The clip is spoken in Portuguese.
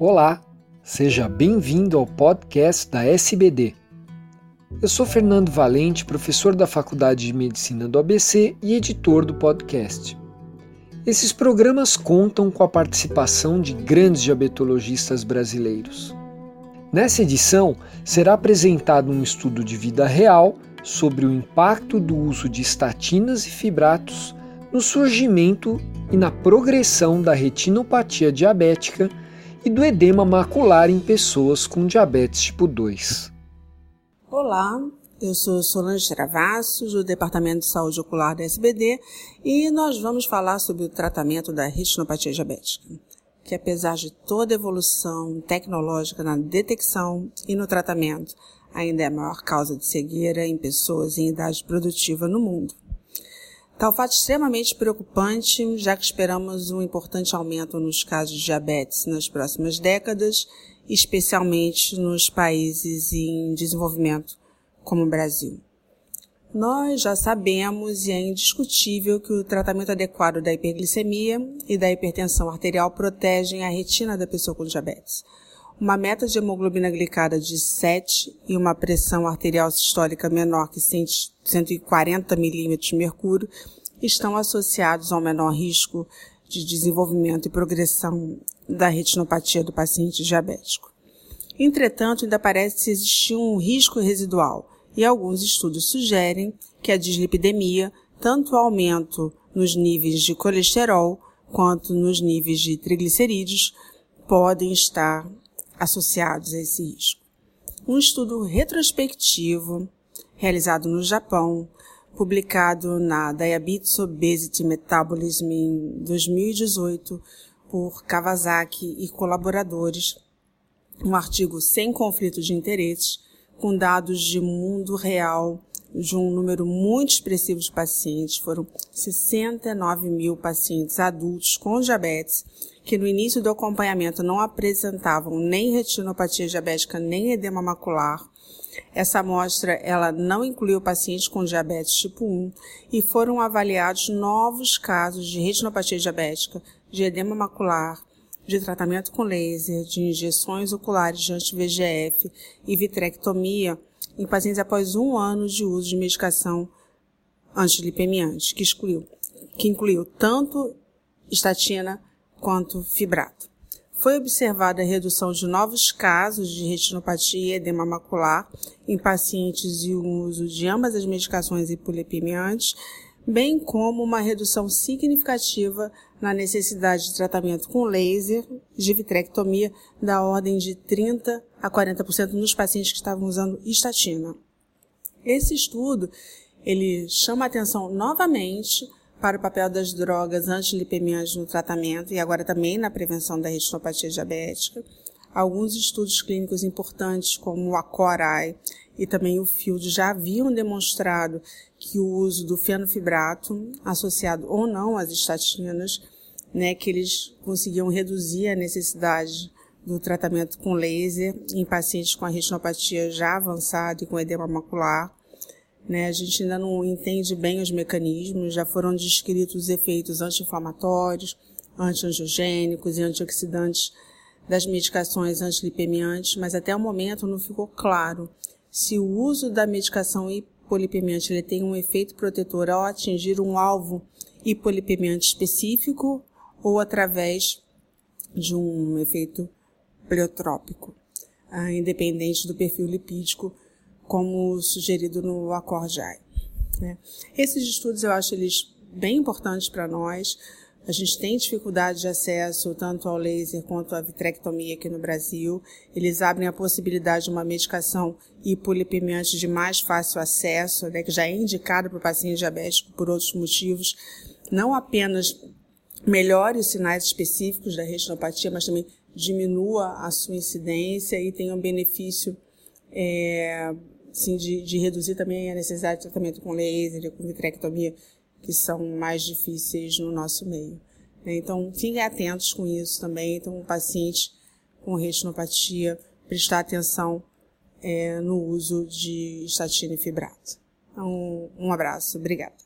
Olá, seja bem-vindo ao podcast da SBD. Eu sou Fernando Valente, professor da Faculdade de Medicina do ABC e editor do podcast. Esses programas contam com a participação de grandes diabetologistas brasileiros. Nessa edição, será apresentado um estudo de vida real sobre o impacto do uso de estatinas e fibratos no surgimento e na progressão da retinopatia diabética e do edema macular em pessoas com diabetes tipo 2. Olá, eu sou Solange Travassos, do Departamento de Saúde Ocular da SBD, e nós vamos falar sobre o tratamento da retinopatia diabética, que apesar de toda a evolução tecnológica na detecção e no tratamento, ainda é a maior causa de cegueira em pessoas em idade produtiva no mundo. Tal fato extremamente preocupante, já que esperamos um importante aumento nos casos de diabetes nas próximas décadas, especialmente nos países em desenvolvimento, como o Brasil. Nós já sabemos e é indiscutível que o tratamento adequado da hiperglicemia e da hipertensão arterial protegem a retina da pessoa com diabetes. Uma meta de hemoglobina glicada de 7 e uma pressão arterial sistólica menor que 140 milímetros de mercúrio estão associados ao menor risco de desenvolvimento e progressão da retinopatia do paciente diabético. Entretanto, ainda parece existir um risco residual e alguns estudos sugerem que a dislipidemia, tanto o aumento nos níveis de colesterol quanto nos níveis de triglicerídeos, podem estar associados a esse risco. Um estudo retrospectivo realizado no Japão, publicado na Diabetes Obesity Metabolism em 2018 por Kawasaki e colaboradores, um artigo sem conflito de interesses, com dados de mundo real de um número muito expressivo de pacientes, foram 69 mil pacientes adultos com diabetes que no início do acompanhamento não apresentavam nem retinopatia diabética nem edema macular. Essa amostra ela não incluiu pacientes com diabetes tipo 1 e foram avaliados novos casos de retinopatia diabética, de edema macular, de tratamento com laser, de injeções oculares de anti-VGF e vitrectomia em pacientes após um ano de uso de medicação antilipemiante, que, excluiu, que incluiu tanto estatina quanto fibrato. Foi observada a redução de novos casos de retinopatia e edema macular em pacientes e o uso de ambas as medicações hipolipemiantes, bem como uma redução significativa na necessidade de tratamento com laser de vitrectomia da ordem de 30 a 40% nos pacientes que estavam usando estatina. Esse estudo ele chama atenção novamente para o papel das drogas antilipemiantes no tratamento e agora também na prevenção da retinopatia diabética. Alguns estudos clínicos importantes, como o ACORAI e também o FIELD, já haviam demonstrado que o uso do fenofibrato, associado ou não às estatinas, né, que eles conseguiam reduzir a necessidade do tratamento com laser em pacientes com a retinopatia já avançada e com edema macular. Né, a gente ainda não entende bem os mecanismos, já foram descritos os efeitos anti-inflamatórios, antiangiogênicos e antioxidantes das medicações antilipemiantes, mas até o momento não ficou claro se o uso da medicação hipolipemiante ele tem um efeito protetor ao atingir um alvo hipolipemiante específico ou através de um efeito pleotrópico, ah, independente do perfil lipídico como sugerido no Accord-AI. Né? Esses estudos eu acho eles bem importantes para nós. A gente tem dificuldade de acesso tanto ao laser quanto à vitrectomia aqui no Brasil. Eles abrem a possibilidade de uma medicação hipolipemiante de mais fácil acesso, né, que já é indicada para o paciente diabético por outros motivos, não apenas melhore os sinais específicos da retinopatia, mas também diminua a sua incidência e tenha um benefício é, assim, de, de, reduzir também a necessidade de tratamento com laser com vitrectomia, que são mais difíceis no nosso meio. Né? Então, fiquem atentos com isso também. Então, um paciente com retinopatia, prestar atenção é, no uso de estatina e fibrato. Então, um abraço. Obrigada.